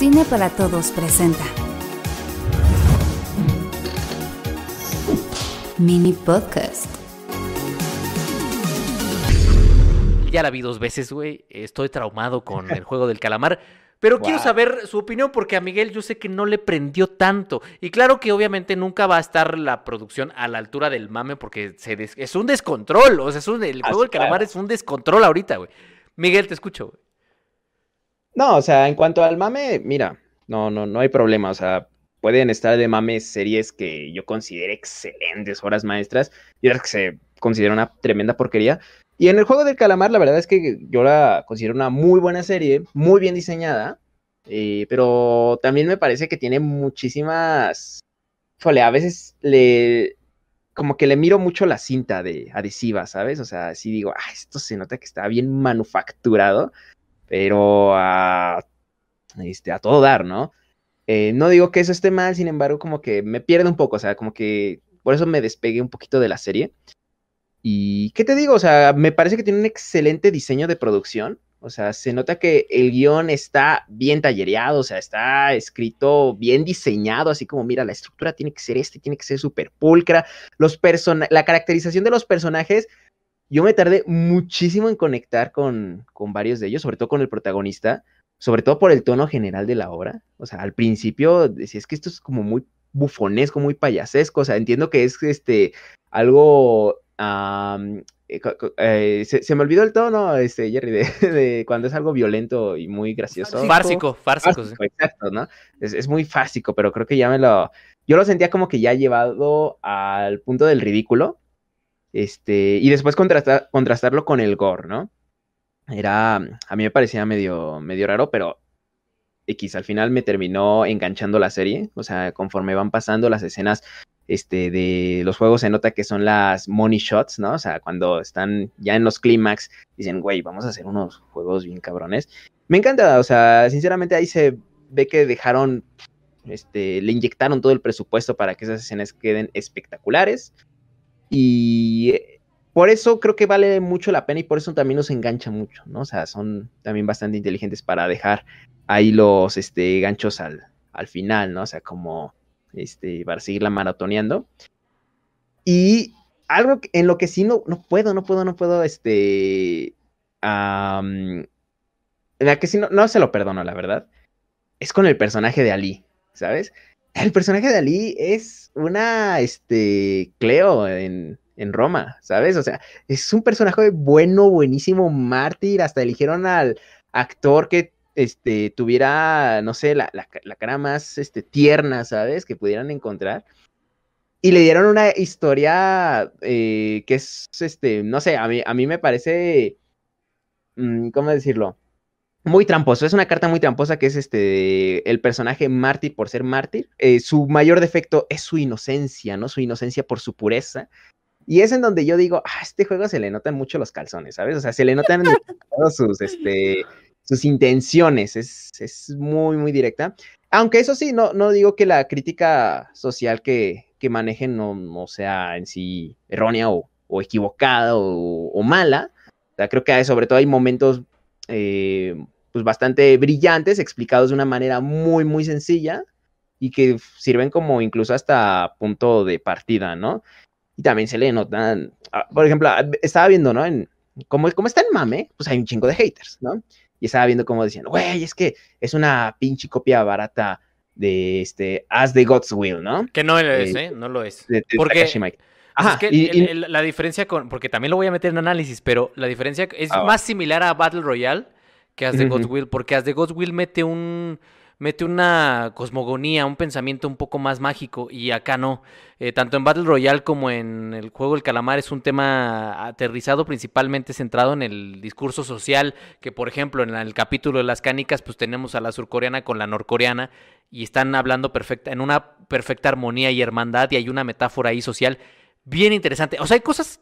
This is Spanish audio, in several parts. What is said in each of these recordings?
Cine para Todos presenta Mini Podcast. Ya la vi dos veces, güey. Estoy traumado con el juego del calamar. Pero quiero saber su opinión porque a Miguel yo sé que no le prendió tanto. Y claro que obviamente nunca va a estar la producción a la altura del mame porque se des- es un descontrol. O sea, es un- el Ah, juego del claro. calamar es un descontrol ahorita, güey. Miguel, te escucho, güey. No, o sea, en cuanto al mame, mira, no, no, no hay problema. O sea, pueden estar de mame series que yo considero excelentes, obras maestras, y otras que se considera una tremenda porquería. Y en el juego del calamar, la verdad es que yo la considero una muy buena serie, muy bien diseñada, eh, pero también me parece que tiene muchísimas. Fole, a veces le. Como que le miro mucho la cinta de adhesiva, ¿sabes? O sea, sí digo, ah, esto se nota que está bien manufacturado pero a, este, a todo dar, ¿no? Eh, no digo que eso esté mal, sin embargo, como que me pierde un poco, o sea, como que por eso me despegué un poquito de la serie. Y, ¿qué te digo? O sea, me parece que tiene un excelente diseño de producción. O sea, se nota que el guion está bien tallereado, o sea, está escrito bien diseñado, así como, mira, la estructura tiene que ser este, tiene que ser súper pulcra. Los persona la caracterización de los personajes yo me tardé muchísimo en conectar con, con varios de ellos, sobre todo con el protagonista, sobre todo por el tono general de la obra. O sea, al principio decía, es que esto es como muy bufonesco, muy payasesco. O sea, entiendo que es este algo. eh, eh, se, se me olvidó el tono, este, Jerry, de, de cuando es algo violento y muy gracioso. Fársico, fársico. sí. Fásico, exacto, ¿no? Es, es muy fásico, pero creo que ya me lo. Yo lo sentía como que ya llevado al punto del ridículo. Este, y después contrastar, contrastarlo con el gore, ¿no? Era. A mí me parecía medio, medio raro, pero X, al final me terminó enganchando la serie. O sea, conforme van pasando las escenas este, de los juegos, se nota que son las money shots, ¿no? O sea, cuando están ya en los clímax, dicen, güey, vamos a hacer unos juegos bien cabrones. Me encanta, o sea, sinceramente ahí se ve que dejaron, este, le inyectaron todo el presupuesto para que esas escenas queden espectaculares. Y eh, por eso creo que vale mucho la pena y por eso también nos engancha mucho, ¿no? O sea, son también bastante inteligentes para dejar ahí los este, ganchos al, al final, ¿no? O sea, como este, para seguirla maratoneando. Y algo en lo que sí no, no puedo, no puedo, no puedo, este, en la que sí no, no se lo perdono, la verdad, es con el personaje de Ali, ¿sabes? El personaje de Ali es una, este, Cleo en, en Roma, ¿sabes? O sea, es un personaje bueno, buenísimo, mártir, hasta eligieron al actor que, este, tuviera, no sé, la, la la cara más, este, tierna, ¿sabes? Que pudieran encontrar. Y le dieron una historia eh, que es, este, no sé, a mí, a mí me parece, mm, ¿cómo decirlo? Muy tramposo, es una carta muy tramposa que es este, el personaje mártir por ser mártir. Eh, su mayor defecto es su inocencia, ¿no? Su inocencia por su pureza. Y es en donde yo digo, ah, este juego se le notan mucho los calzones, ¿sabes? O sea, se le notan sus, este, sus intenciones, es, es muy, muy directa. Aunque eso sí, no, no digo que la crítica social que, que manejen no, no sea en sí errónea o, o equivocada o, o mala. Creo que sobre todo hay momentos eh, pues bastante brillantes, explicados de una manera muy, muy sencilla y que sirven como incluso hasta punto de partida, ¿no? Y también se le notan, ah, por ejemplo, ah, estaba viendo, ¿no? En, como, como está en mame, pues hay un chingo de haters, ¿no? Y estaba viendo como decían, güey, es que es una pinche copia barata de este As the God's Will, ¿no? Que no lo es, Eh, ¿eh? No lo es. De, de Porque- Ajá, es que y- el- el- la diferencia con. Porque también lo voy a meter en análisis, pero la diferencia es Ah, más similar a Battle Royale que As the God's Ujú. Will, porque As the God's Will mete un. Mete una cosmogonía, un pensamiento un poco más mágico, y acá no. Eh, tanto en Battle Royale como en el juego del calamar es un tema aterrizado principalmente centrado en el discurso social, que por ejemplo en el capítulo de las canicas pues tenemos a la surcoreana con la norcoreana y están hablando perfecta, en una perfecta armonía y hermandad y hay una metáfora ahí social bien interesante. O sea, hay cosas,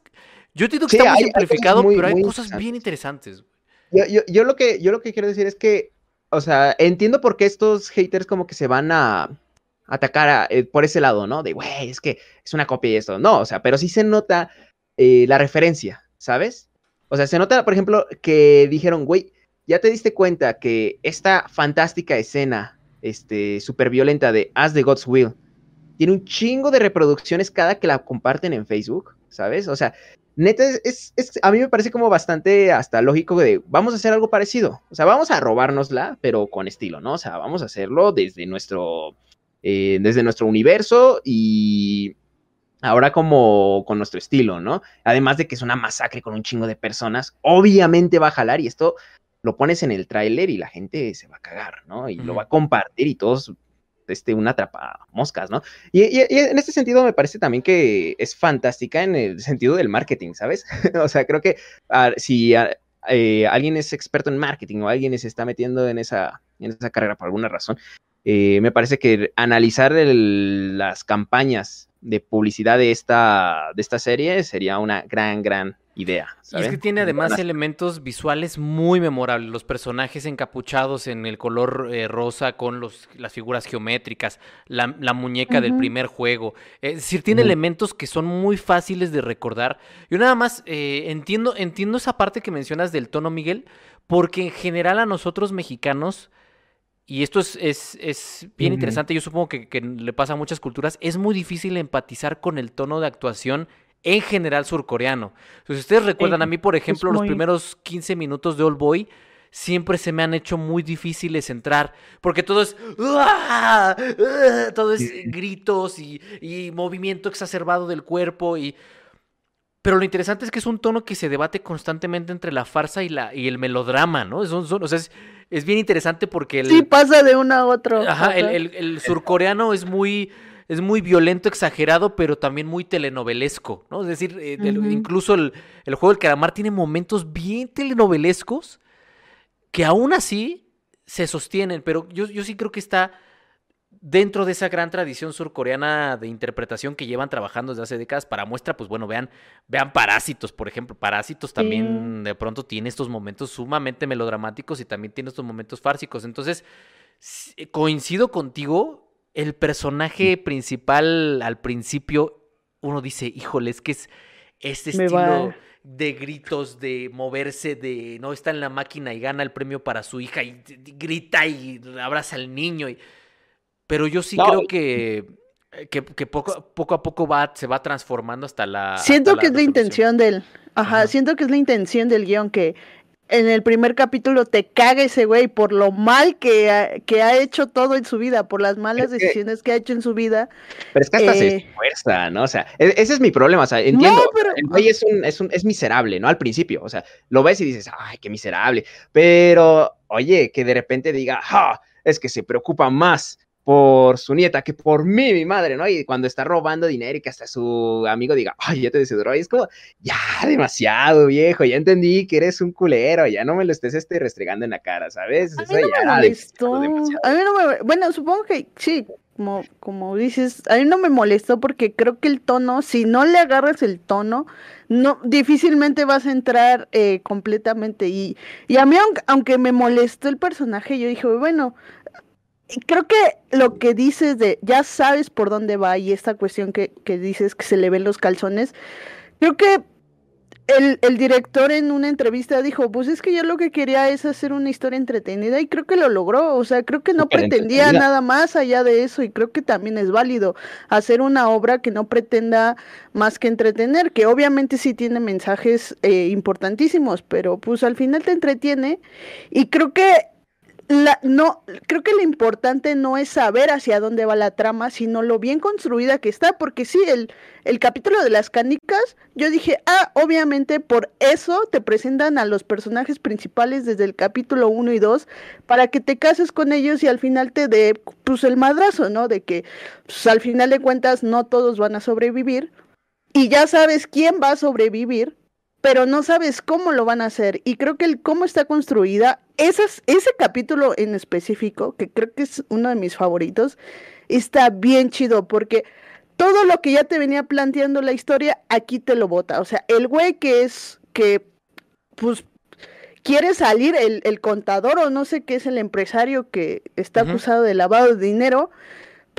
yo entiendo que Sí, está muy hay- hay cosas simplificado, muy- pero hay cosas bien interesantes. Yo, yo- yo lo que, yo lo que quiero decir es que, o sea, entiendo por qué estos haters como que se van a atacar a- eh, por ese lado, ¿no? De, güey, es que es una copia y esto. No, o sea, pero sí se nota eh, la referencia, ¿sabes? O sea, se nota, por ejemplo, que dijeron, güey, ya te diste cuenta que esta fantástica escena este, súper violenta de As the God's Will. Tiene un chingo de reproducciones cada que la comparten en Facebook, ¿sabes? O sea, neta, es, a mí me parece como bastante hasta lógico de vamos a hacer algo parecido. O sea, vamos a robárnosla, pero con estilo, ¿no? O sea, vamos a hacerlo desde nuestro, eh, desde nuestro universo y ahora como con nuestro estilo, ¿no? Además de que es una masacre con un chingo de personas, obviamente va a jalar y esto lo pones en el tráiler y la gente se va a cagar, ¿no? Y lo va a compartir y todos, este, una atrapa moscas, ¿no? Y, en este sentido me parece también que es fantástica en el sentido del marketing, ¿sabes? o sea, creo que ah, si ah, eh, alguien es experto en marketing o alguien se está metiendo en esa, en esa carrera por alguna razón, eh, me parece que analizar las campañas de publicidad de esta, de esta serie sería una gran, gran idea. Y es que tiene además elementos visuales muy memorables. Los personajes encapuchados en el color eh, rosa con los, las figuras geométricas, la, muñeca del primer juego. Es decir, tiene elementos que son muy fáciles de recordar. Yo nada más eh, entiendo, entiendo esa parte que mencionas del tono, Miguel, porque en general a nosotros mexicanos y esto es, es, bien interesante, yo supongo que, que, le pasa a muchas culturas, es muy difícil empatizar con el tono de actuación en general surcoreano. Entonces, ustedes recuerdan a mí, por ejemplo, los primeros 15 minutos de Old Boy, siempre se me han hecho muy difíciles entrar, porque todo es, todo es gritos y, y, movimiento exacerbado del cuerpo y... Pero lo interesante es que es un tono que se debate constantemente entre la farsa y, la, y el melodrama, ¿no? Es, o sea, es, bien interesante porque... El, sí, pasa de uno a otro. Ajá, el, el surcoreano es muy es muy violento, exagerado, pero también muy telenovelesco, ¿no? Es decir, eh, incluso el, juego del calamar tiene momentos bien telenovelescos que aún así se sostienen, pero yo, yo sí creo que está dentro de esa gran tradición surcoreana de interpretación que llevan trabajando desde hace décadas. Para muestra, pues bueno, vean, vean Parásitos, por ejemplo. Parásitos también de pronto tiene estos momentos sumamente melodramáticos y también tiene estos momentos fársicos. Entonces, coincido contigo el personaje principal al principio, uno dice, híjole, es que es este estilo de gritos, de moverse, de no está en la máquina y gana el premio para su hija y, grita y abraza al niño. Y... Pero yo sí creo que, que, poco, poco, a poco va, se va transformando hasta la. Siento que es la intención del. Ajá, siento que es la intención del guion que en el primer capítulo te caga ese güey por lo mal que ha, que ha hecho todo en su vida, por las malas decisiones que ha hecho en su vida. Pero es que hasta se eh, esfuerza, ¿no? O sea, e, ese es mi problema, o sea, entiendo, el güey es, un, es, un, es miserable, ¿no? Al principio, o sea, lo ves y dices, ay, qué miserable, pero, oye, que de repente diga, ¡ja! Es que se preocupa más por su nieta que por mí, mi madre, ¿no? Y cuando está robando dinero y que hasta su amigo diga, ay, ya te desedró, y es como, ya, demasiado viejo, ya entendí que eres un culero, ya no me lo estés este, restregando en la cara, ¿sabes? A mí no me molestó. A mí no me, bueno, supongo que sí, como, como dices, a mí no me molestó porque creo que el tono, si no le agarras el tono, no, difícilmente vas a entrar eh, completamente. Y, y a mí, aunque, aunque me molestó el personaje, yo dije, bueno, creo que lo que dices de ya sabes por dónde va y esta cuestión que, que dices que se le ven los calzones, creo que el, el, director en una entrevista dijo, pues es que yo lo que quería es hacer una historia entretenida y creo que lo logró, o sea, creo que no pretendía nada más allá de eso y creo que también es válido hacer una obra que no pretenda más que entretener, que obviamente sí tiene mensajes eh, importantísimos, pero pues al final te entretiene y creo que la, no, creo que lo importante no es saber hacia dónde va la trama, sino lo bien construida que está, porque sí, el, el capítulo de las canicas, yo dije, ah, obviamente por eso te presentan a los personajes principales desde el capítulo 1 y 2, para que te cases con ellos y al final te dé, pues, el madrazo, ¿no? De que, pues, al final de cuentas, no todos van a sobrevivir, y ya sabes quién va a sobrevivir, pero no sabes cómo lo van a hacer. Y creo que el cómo está construida, esas, ese capítulo en específico, que creo que es uno de mis favoritos, está bien chido porque todo lo que ya te venía planteando la historia, aquí te lo bota. O sea, el güey que es, que, pues, quiere salir, el, el contador o no sé qué es el empresario que está acusado de lavado de dinero,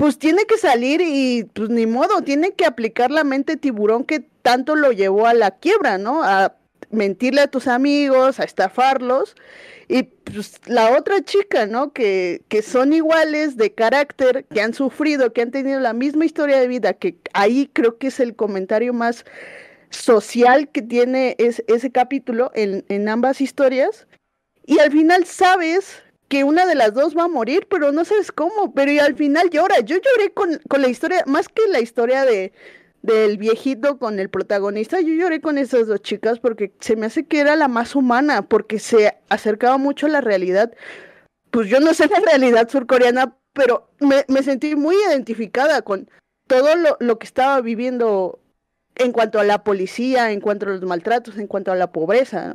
pues tiene que salir y pues ni modo, tiene que aplicar la mente tiburón que tanto lo llevó a la quiebra, ¿no? A mentirle a tus amigos, a estafarlos. Y pues la otra chica, ¿no? Que, que son iguales de carácter, que han sufrido, que han tenido la misma historia de vida, que ahí creo que es el comentario más social que tiene ese capítulo en, en ambas historias. Y al final sabes que una de las dos va a morir, pero no sabes cómo, pero al final llora. Yo lloré con, con la historia, más que la historia de, del viejito con el protagonista, yo lloré con esas dos chicas porque se me hace que era la más humana, porque se acercaba mucho a la realidad. Pues yo no sé la realidad surcoreana, pero me, me sentí muy identificada con todo lo, lo, que estaba viviendo en cuanto a la policía, en cuanto a los maltratos, en cuanto a la pobreza.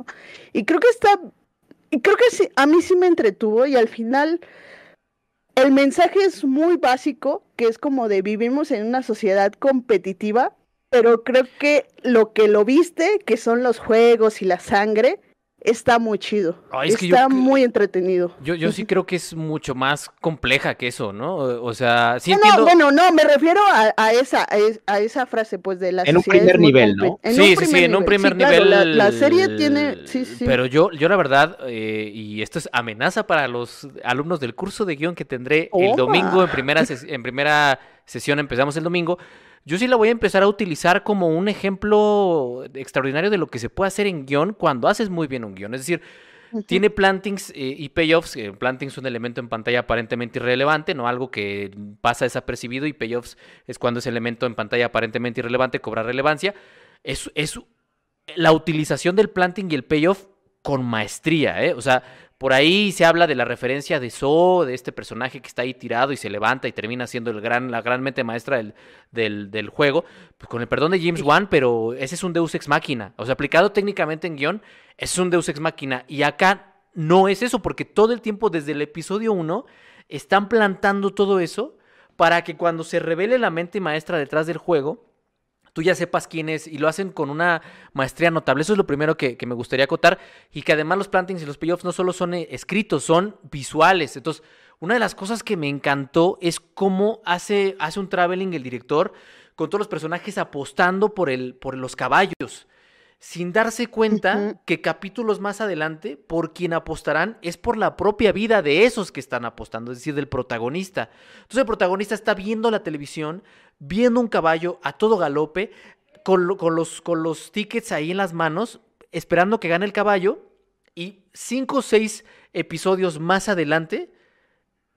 Y creo que está, y creo que sí, a mí sí me entretuvo y al final el mensaje es muy básico, que es como de vivimos en una sociedad competitiva, pero creo que lo que lo viste, que son los juegos y la sangre, está muy chido. Ay, es que está yo- muy entretenido. Yo, yo sí creo que es mucho más compleja que eso, ¿no? O sea, sí No, entiendo. no, bueno, no, me refiero a, a esa, a, es- a esa frase, pues, de la En un primer nivel, ¿no? En sí, un sí, primer sí, en un primer Sí, claro, nivel. la, la serie tiene, sí, sí. Pero yo, yo la verdad, eh, y esto es amenaza para los alumnos del curso de guion que tendré el domingo en primera, en primera sesión, empezamos el domingo. Yo sí la voy a empezar a utilizar como un ejemplo extraordinario de lo que se puede hacer en guion cuando haces muy bien un guion. Es decir, tiene plantings eh, y payoffs. eh, plantings es un elemento en pantalla aparentemente irrelevante, no algo que pasa desapercibido. Y payoffs es cuando ese elemento en pantalla aparentemente irrelevante cobra relevancia. Es, es la utilización del planting y el payoff con maestría, ¿eh? O sea, por ahí se habla de la referencia de So, de este personaje que está ahí tirado y se levanta y termina siendo el gran, la gran mente maestra del, del, del juego. Pues con el perdón de James Wan, pero ese es un Deus Ex Máquina. O sea, aplicado técnicamente en guion, es un Deus Ex Máquina. Y acá no es eso, porque todo el tiempo desde el episodio 1 están plantando todo eso para que cuando se revele la mente maestra detrás del juego, tú ya sepas quién es y lo hacen con una maestría notable. Eso es lo primero que, me gustaría acotar y que además los plantings y los payoffs no solo son eh, escritos, son visuales. Entonces, una de las cosas que me encantó es cómo hace, hace un traveling el director con todos los personajes apostando por, el, por los caballos. Sin darse cuenta que capítulos más adelante, por quien apostarán es por la propia vida de esos que están apostando, es decir, del protagonista. Entonces el protagonista está viendo la televisión, viendo un caballo a todo galope, con, lo- con los, con los tickets ahí en las manos, esperando que gane el caballo, y cinco o seis episodios más adelante,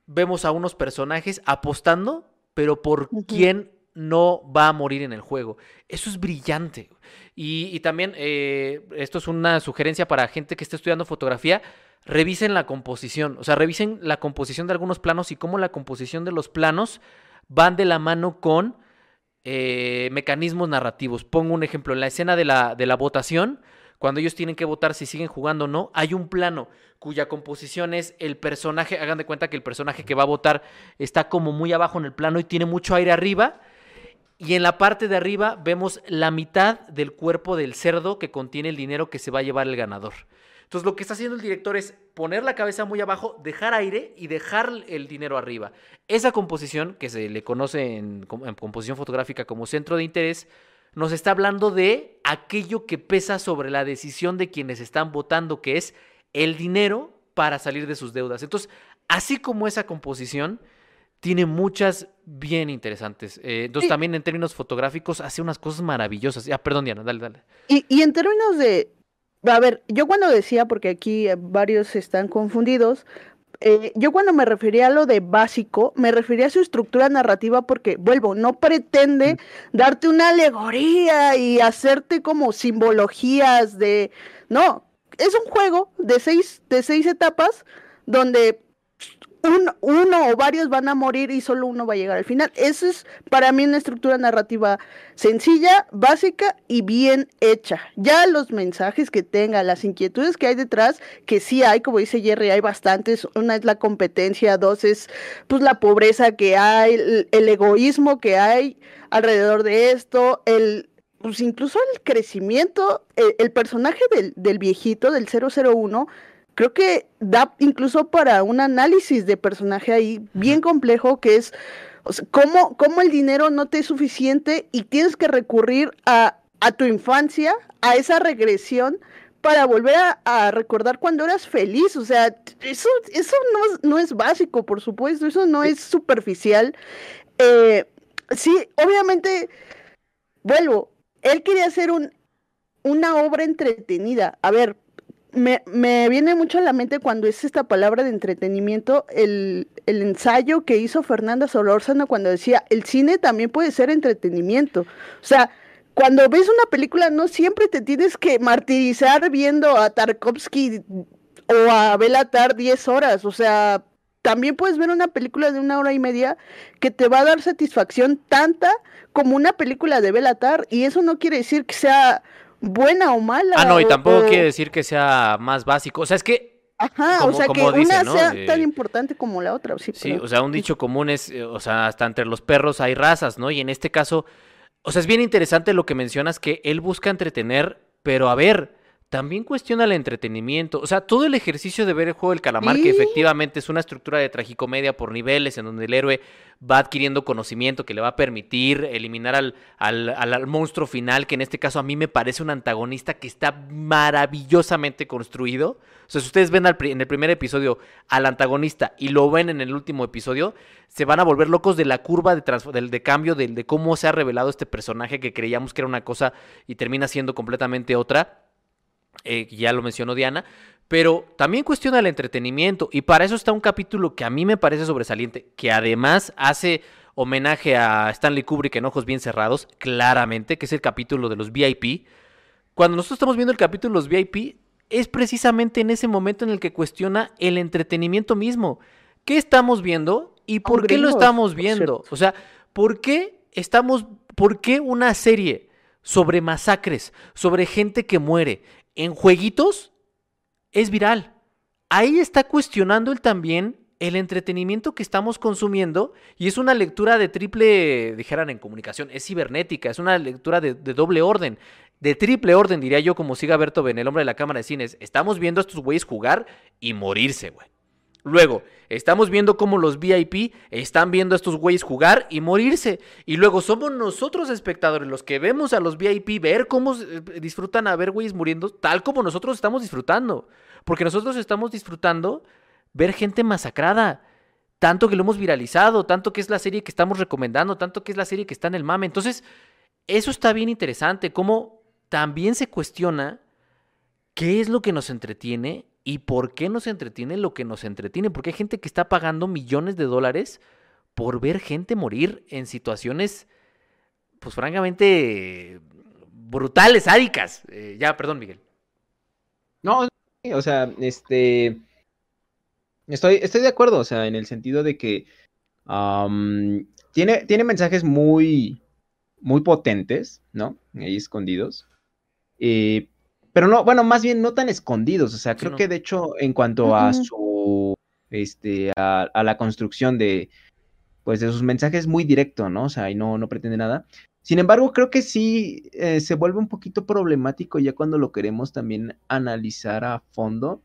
vemos a unos personajes apostando, pero por quién no va a morir en el juego. Eso es brillante. Y, también, eh, esto es una sugerencia para gente que esté estudiando fotografía, revisen la composición, o sea, revisen la composición de algunos planos y cómo la composición de los planos van de la mano con eh, mecanismos narrativos. Pongo un ejemplo, en la escena de la, de la votación, cuando ellos tienen que votar si siguen jugando o no, hay un plano cuya composición es el personaje, hagan de cuenta que el personaje que va a votar está como muy abajo en el plano y tiene mucho aire arriba, y en la parte de arriba vemos la mitad del cuerpo del cerdo que contiene el dinero que se va a llevar el ganador. Entonces lo que está haciendo el director es poner la cabeza muy abajo, dejar aire y dejar el dinero arriba. Esa composición, que se le conoce en, com- en composición fotográfica como centro de interés, nos está hablando de aquello que pesa sobre la decisión de quienes están votando, que es el dinero para salir de sus deudas. Entonces, así como esa composición, tiene muchas bien interesantes. Eh, entonces, Sí. también en términos fotográficos, hace unas cosas maravillosas. Ah, perdón, Diana, dale, dale. Y, y en términos de, a ver, yo cuando decía, porque aquí eh, varios están confundidos, eh, yo cuando me refería a lo de básico, me refería a su estructura narrativa porque, vuelvo, no pretende darte una alegoría y hacerte como simbologías de, no, es un juego de seis, de seis etapas donde un- uno o varios van a morir y solo uno va a llegar al final. Eso es para mí una estructura narrativa sencilla, básica y bien hecha. Ya los mensajes que tenga, las inquietudes que hay detrás, que sí hay, como dice Jerry, hay bastantes. Una es la competencia, dos es pues la pobreza que hay, el, egoísmo que hay alrededor de esto, el pues incluso el crecimiento, el, el personaje del, del viejito, del 001, creo que da incluso para un análisis de personaje ahí bien complejo que es o sea, cómo, cómo el dinero no te es suficiente y tienes que recurrir a, a tu infancia, a esa regresión para volver a, recordar cuando eras feliz. O sea, eso, eso no, no es básico, por supuesto, eso no es superficial. Eh, sí, obviamente, vuelvo, él quería hacer un, una obra entretenida. A ver, me, me, viene mucho a la mente cuando es esta palabra de entretenimiento, el, el ensayo que hizo Fernanda Solórzano cuando decía, el cine también puede ser entretenimiento. O sea, cuando ves una película no siempre te tienes que martirizar viendo a Tarkovsky o a Belatar 10 horas. O sea, también puedes ver una película de una hora y media que te va a dar satisfacción tanta como una película de Belatar y eso no quiere decir que sea buena o mala. Ah, no, y tampoco quiere decir que sea más básico. O sea, es que. Ajá, o sea, que una sea tan importante como la otra. Sí, sí o sea, un dicho común es, eh, o sea, hasta entre los perros hay razas, ¿no? Y en este caso, o sea, es bien interesante lo que mencionas, que él busca entretener, pero a ver, también cuestiona el entretenimiento. O sea, todo el ejercicio de ver el juego del calamar, que efectivamente es una estructura de tragicomedia por niveles, en donde el héroe va adquiriendo conocimiento que le va a permitir eliminar al, al, al, monstruo final, que en este caso a mí me parece un antagonista que está maravillosamente construido. O sea, si ustedes ven en el primer episodio al antagonista y lo ven en el último episodio, se van a volver locos de la curva de, de cambio, de, de cómo se ha revelado este personaje que creíamos que era una cosa y termina siendo completamente otra. Eh, ya lo mencionó Diana, pero también cuestiona el entretenimiento y para eso está un capítulo que a mí me parece sobresaliente, que además hace homenaje a Stanley Kubrick en Ojos Bien Cerrados, claramente, que es el capítulo de los VIP. Cuando nosotros estamos viendo el capítulo de los VIP, es precisamente en ese momento en el que cuestiona el entretenimiento mismo. ¿Qué estamos viendo y por qué lo estamos viendo? O sea, ¿por qué estamos, por qué una serie sobre masacres, sobre gente que muere, en jueguitos es viral. Ahí está cuestionando él también el entretenimiento que estamos consumiendo y es una lectura de triple, dijeran en comunicación, es cibernética, es una lectura de, doble orden, de triple orden, diría yo, como siga Berto Ben, el hombre de la cámara de cines. Estamos viendo a estos güeyes jugar y morirse, güey. Luego, estamos viendo cómo los VIP están viendo a estos güeyes jugar y morirse. Y luego somos nosotros espectadores los que vemos a los VIP ver cómo eh, disfrutan a ver güeyes muriendo, tal como nosotros estamos disfrutando. Porque nosotros estamos disfrutando ver gente masacrada. Tanto que lo hemos viralizado, tanto que es la serie que estamos recomendando, tanto que es la serie que está en el mame. Entonces, eso está bien interesante, cómo también se cuestiona qué es lo que nos entretiene ¿Y por qué nos entretiene lo que nos entretiene? Porque hay gente que está pagando millones de dólares por ver gente morir en situaciones, pues francamente, brutales, sádicas. Eh, ya, perdón, Miguel. No, o sea, este... Estoy, estoy de acuerdo, o sea, en el sentido de que tiene, tiene mensajes muy, muy potentes, ¿no? Ahí escondidos. Eh, pero no, bueno, más bien no tan escondidos. O sea, creo que de hecho, en cuanto a su, este, a, la construcción de, pues, de sus mensajes muy directo, ¿no? O sea, y no, no pretende nada. Sin embargo, creo que sí eh, se vuelve un poquito problemático ya cuando lo queremos también analizar a fondo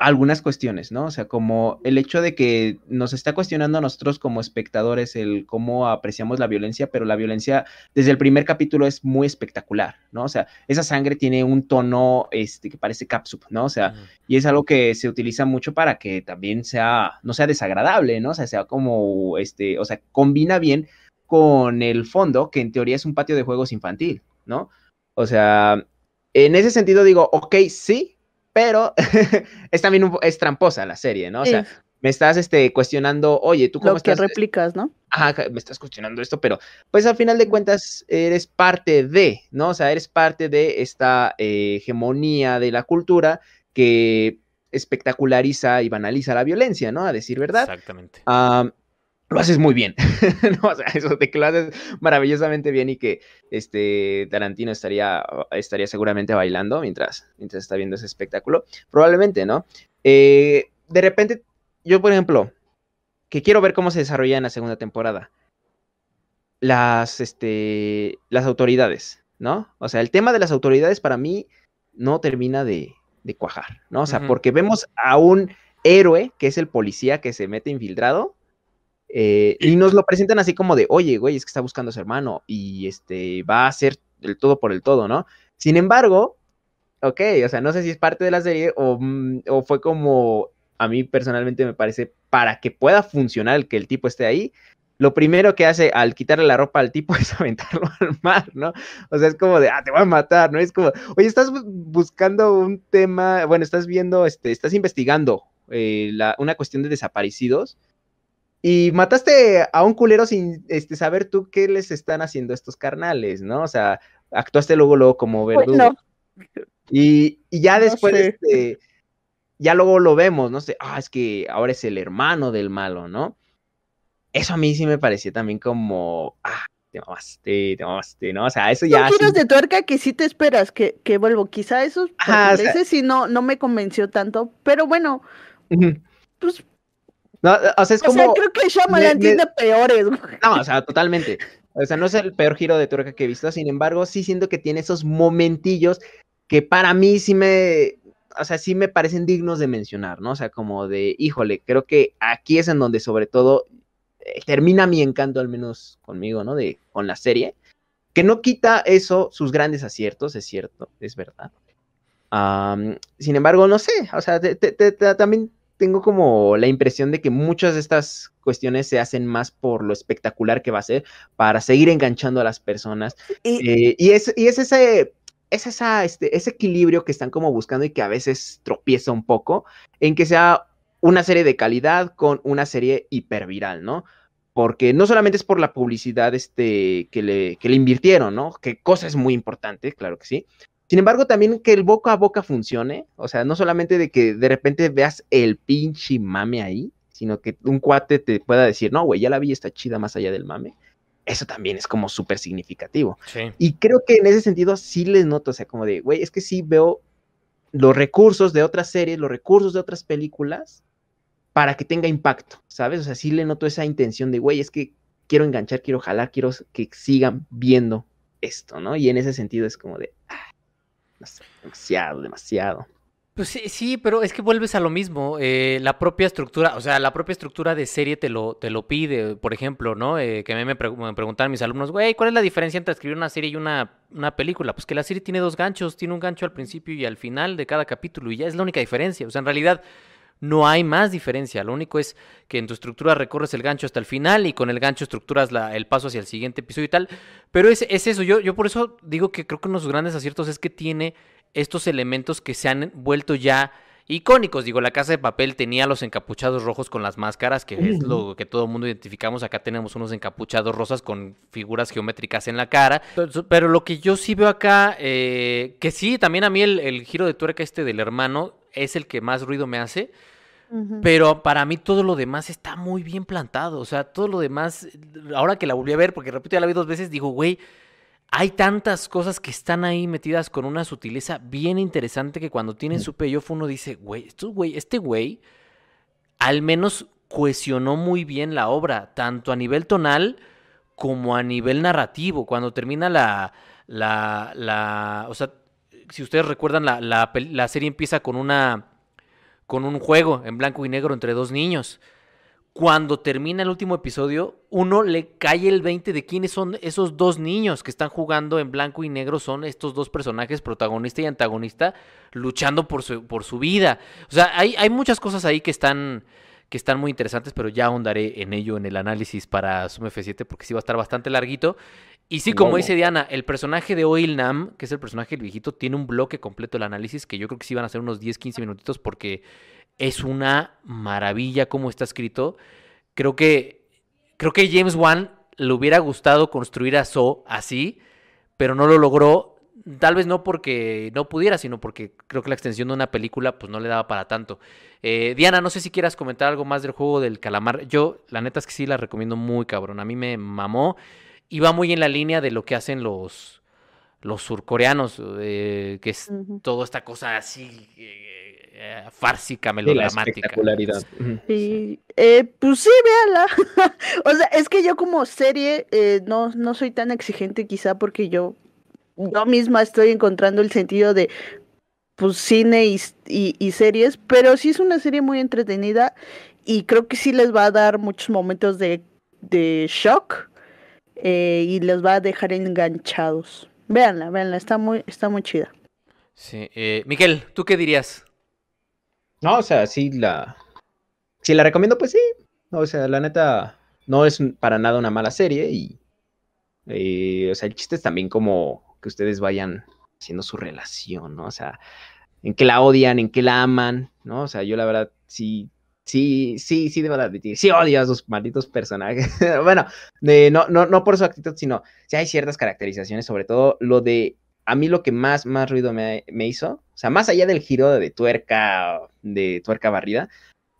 algunas cuestiones, ¿no? O sea, como el hecho de que nos está cuestionando a nosotros como espectadores el cómo apreciamos la violencia, pero la violencia desde el primer capítulo es muy espectacular, ¿no? O sea, esa sangre tiene un tono este, que parece capsup, ¿no? O sea, y es algo que se utiliza mucho para que también sea, no sea desagradable, ¿no? O sea, sea como, este, o sea, combina bien con el fondo, que en teoría es un patio de juegos infantil, ¿no? O sea, en ese sentido digo, ok, sí, pero es también es tramposa la serie, ¿no? O sea, me estás este, cuestionando, oye, tú cómo Lo que replicas, ¿no? Ajá, me estás cuestionando esto, pero pues al final de cuentas eres parte de, ¿no? O sea, eres parte de esta eh, hegemonía de la cultura que espectaculariza y banaliza la violencia, ¿no? A decir verdad. Exactamente lo haces muy bien. ¿no? O sea, eso de que lo haces maravillosamente bien y que este Tarantino estaría, estaría seguramente bailando mientras, mientras está viendo ese espectáculo. Probablemente, ¿no? Eh, de repente, yo, por ejemplo, que quiero ver cómo se desarrolla en la segunda temporada. Las, este, las autoridades, ¿no? O sea, el tema de las autoridades para mí no termina de, de cuajar, ¿no? O sea, porque vemos a un héroe que es el policía que se mete infiltrado eh, y nos lo presentan así como de, oye, güey, es que está buscando a su hermano y este va a hacer el todo por el todo, ¿no? Sin embargo, ok, o sea, no sé si es parte de la serie o, mm, o fue como, a mí personalmente me parece, para que pueda funcionar el que el tipo esté ahí, lo primero que hace al quitarle la ropa al tipo es aventarlo al mar, ¿no? O sea, es como de, ah, te voy a matar, ¿no? Es como, oye, estás buscando un tema, bueno, estás viendo, este, estás investigando eh, la, una cuestión de desaparecidos y mataste a un culero sin este, saber tú qué les están haciendo estos carnales, ¿no? O sea, actuaste luego, luego como verdugo. Y, y, ya después, este, ya luego lo vemos, no sé, ah, es que ahora es el hermano del malo, ¿no? Eso a mí sí me parecía también como, ah, te mamaste, te mamaste, ¿no? O sea, eso ya... Son giros de tuerca que sí te esperas que, que vuelvo. Quizá eso, a veces sí no, no me convenció tanto, pero bueno, pues... No, o sea, es como... Sea, creo que Shyamalan tiene peores. No, o sea, totalmente. O sea, no es el peor giro de tuerca que he visto, sin embargo, sí siento que tiene esos momentillos que para mí sí me, o sea, sí me parecen dignos de mencionar, ¿no? O sea, como de, híjole, creo que aquí es en donde sobre todo eh, termina mi encanto, al menos conmigo, ¿no? De, con la serie, que no quita eso, sus grandes aciertos, es cierto, es verdad. sin embargo, no sé, o sea, también tengo como la impresión de que muchas de estas cuestiones se hacen más por lo espectacular que va a ser, para seguir enganchando a las personas. Y, eh, y es, y es ese es esa, este, ese equilibrio que están como buscando y que a veces tropieza un poco en que sea una serie de calidad con una serie hiperviral, ¿no? Porque no solamente es por la publicidad este, que, le, que le invirtieron, ¿no? Que cosa es muy importante, claro que sí. Sin embargo, también que el boca a boca funcione, o sea, no solamente de que de repente veas el pinche mame ahí, sino que un cuate te pueda decir, no, güey, ya la vi, está chida más allá del mame eso también es como súper significativo. Y creo que en ese sentido sí les noto, o sea, como de, güey, es que sí veo los recursos de otras series, los recursos de otras películas para que tenga impacto, ¿sabes? O sea, sí le noto esa intención de, güey, es que quiero enganchar, quiero jalar, quiero que sigan viendo esto, ¿no? Y en ese sentido es como de, ah, demasiado, demasiado. Pues sí, sí, pero es que vuelves a lo mismo. Eh, la propia estructura, o sea, la propia estructura de serie te lo, te lo pide. Por ejemplo, ¿no? Eh, que a mí me, preguntaban mis alumnos, güey, ¿cuál es la diferencia entre escribir una serie y una, una película? Pues que la serie tiene dos ganchos, tiene un gancho al principio y al final de cada capítulo, y ya es la única diferencia. O sea, en realidad no hay más diferencia. Lo único es que en tu estructura recorres el gancho hasta el final y con el gancho estructuras la, el paso hacia el siguiente episodio y tal. Pero es, es eso. Yo, yo por eso digo que creo que uno de sus grandes aciertos es que tiene estos elementos que se han vuelto ya icónicos. Digo, la casa de papel tenía los encapuchados rojos con las máscaras, que es lo que todo el mundo identificamos. Acá tenemos unos encapuchados rosas con figuras geométricas en la cara. Pero lo que yo sí veo acá, eh, que sí, también a mí el, giro de tuerca este del hermano es el que más ruido me hace. Pero para mí todo lo demás está muy bien plantado. O sea, todo lo demás, ahora que la volví a ver, porque repito, ya la vi dos veces, digo, güey, hay tantas cosas que están ahí metidas con una sutileza bien interesante que cuando tienen su payoff uno dice, güey, güey, este güey al menos cohesionó muy bien la obra, tanto a nivel tonal como a nivel narrativo. Cuando termina la, la, la o sea, si ustedes recuerdan, la, la, serie empieza con una, con un juego en blanco y negro entre dos niños cuando termina el último episodio, uno le cae el 20 de quiénes son esos dos niños que están jugando en blanco y negro, son estos dos personajes, protagonista y antagonista, luchando por su, por su vida. O sea, hay, hay muchas cosas ahí que están, que están muy interesantes, pero ya ahondaré en ello en el análisis para Sum F7 porque sí va a estar bastante larguito. Y sí, como dice Diana, el personaje de Oil Nam, que es el personaje del viejito, tiene un bloque completo del análisis que yo creo que sí van a ser unos 10, 15 minutitos porque es una maravilla cómo está escrito. Creo que, creo que James Wan le hubiera gustado construir a So así, pero no lo logró. Tal vez no porque no pudiera, sino porque creo que la extensión de una película pues no le daba para tanto. Eh, Diana, no sé si quieras comentar algo más del juego del calamar. Yo, la neta es que sí la recomiendo muy cabrón. A mí me mamó y va muy en la línea de lo que hacen los, los surcoreanos, eh, que es toda esta cosa así eh, eh, fársica melodramática. espectacularidad. Sí, eh, pues sí, véala. o sea, es que yo como serie eh, no, no soy tan exigente quizá porque yo, yo misma estoy encontrando el sentido de pues cine y, y, series, pero sí es una serie muy entretenida y creo que sí les va a dar muchos momentos de, de shock y les va a dejar enganchados. Véanla, véanla, está muy, está muy chida. Sí. Eh, Miguel, ¿tú qué dirías? No, o sea, sí la. Si la recomiendo, pues sí. No, o sea, la neta, no es para nada una mala serie. Y. eh, o sea, el chiste es también como que ustedes vayan haciendo su relación, ¿no? O sea, en qué la odian, en qué la aman, ¿no? O sea, yo la verdad sí. Sí, sí, sí, debo de admitir. Sí odio a sus malditos personajes. bueno, no, no, no por su actitud, sino sí hay ciertas caracterizaciones, sobre todo lo de a mí lo que más, más ruido me, me hizo, o sea, más allá del giro de tuerca, de tuerca barrida,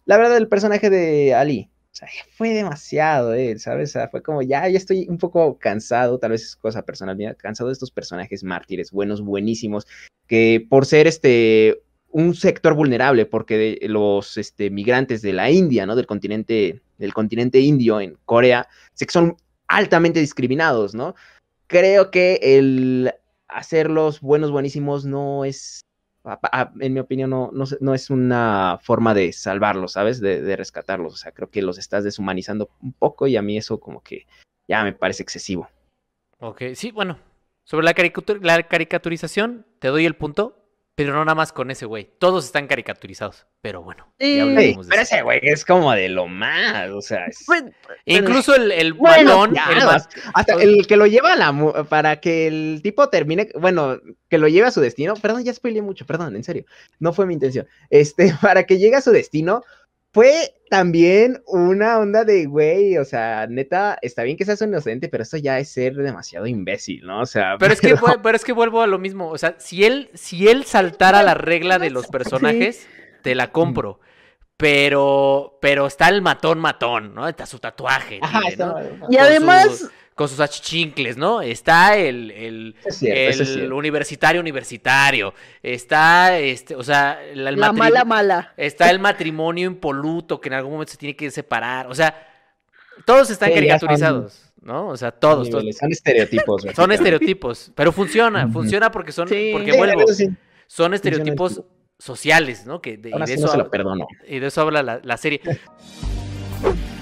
la verdad el personaje de Ali, o sea, fue demasiado, eh, ¿sabes? O sea, fue como, ya, ya estoy un poco cansado, tal vez es cosa personal mía, cansado de estos personajes mártires, buenos, buenísimos, que por ser este, un sector vulnerable, porque de- los este, migrantes de la India, ¿no? Del continente, del continente indio en Corea, son altamente discriminados, ¿no? Creo que el hacerlos buenos, buenísimos no es, en mi opinión, no, no, no es una forma de salvarlos, ¿sabes? De, de rescatarlos. O sea, creo que los estás deshumanizando un poco y a mí eso como que ya me parece excesivo. Ok, sí, bueno. Sobre la, caricatur- la caricaturización, te doy el punto, pero no nada más con ese güey. Todos están caricaturizados, pero bueno. ya Sí. De pero ese güey es como de lo más, o sea, es- Pues, Incluso el, el Bueno, matón, ya, el. Hasta el que lo lleva a la mu- para que el tipo termine, bueno, que lo lleve a su destino. Perdón, ya spoileé mucho, perdón, en serio. No fue mi intención. Este, para que llegue a su destino, fue también una onda de güey, o sea, neta, está bien que seas inocente, pero eso ya es ser demasiado imbécil, ¿no? O sea, Pero es, que, pero es que vuelvo a lo mismo. O sea, si él, si él saltara la regla de los personajes, te la compro. Pero, pero está el matón matón, ¿no? Está su tatuaje. Ajá, tiene, está ¿no? y Con además, su- con sus achichincles, ¿no? Está el, el, cierto, el universitario universitario. Está, este, o sea, el, el la mala mala. Está el matrimonio impoluto que en algún momento se tiene que separar. O sea, todos están Sí, caricaturizados, ¿no? O sea, todos, todos. Son estereotipos. Son básicamente. estereotipos, pero funciona, funciona porque son, Sí. porque Sí, vuelvo, sí. son estereotipos sociales, ¿no? Que de, y de eso no se lo perdono. y de eso habla la, la serie.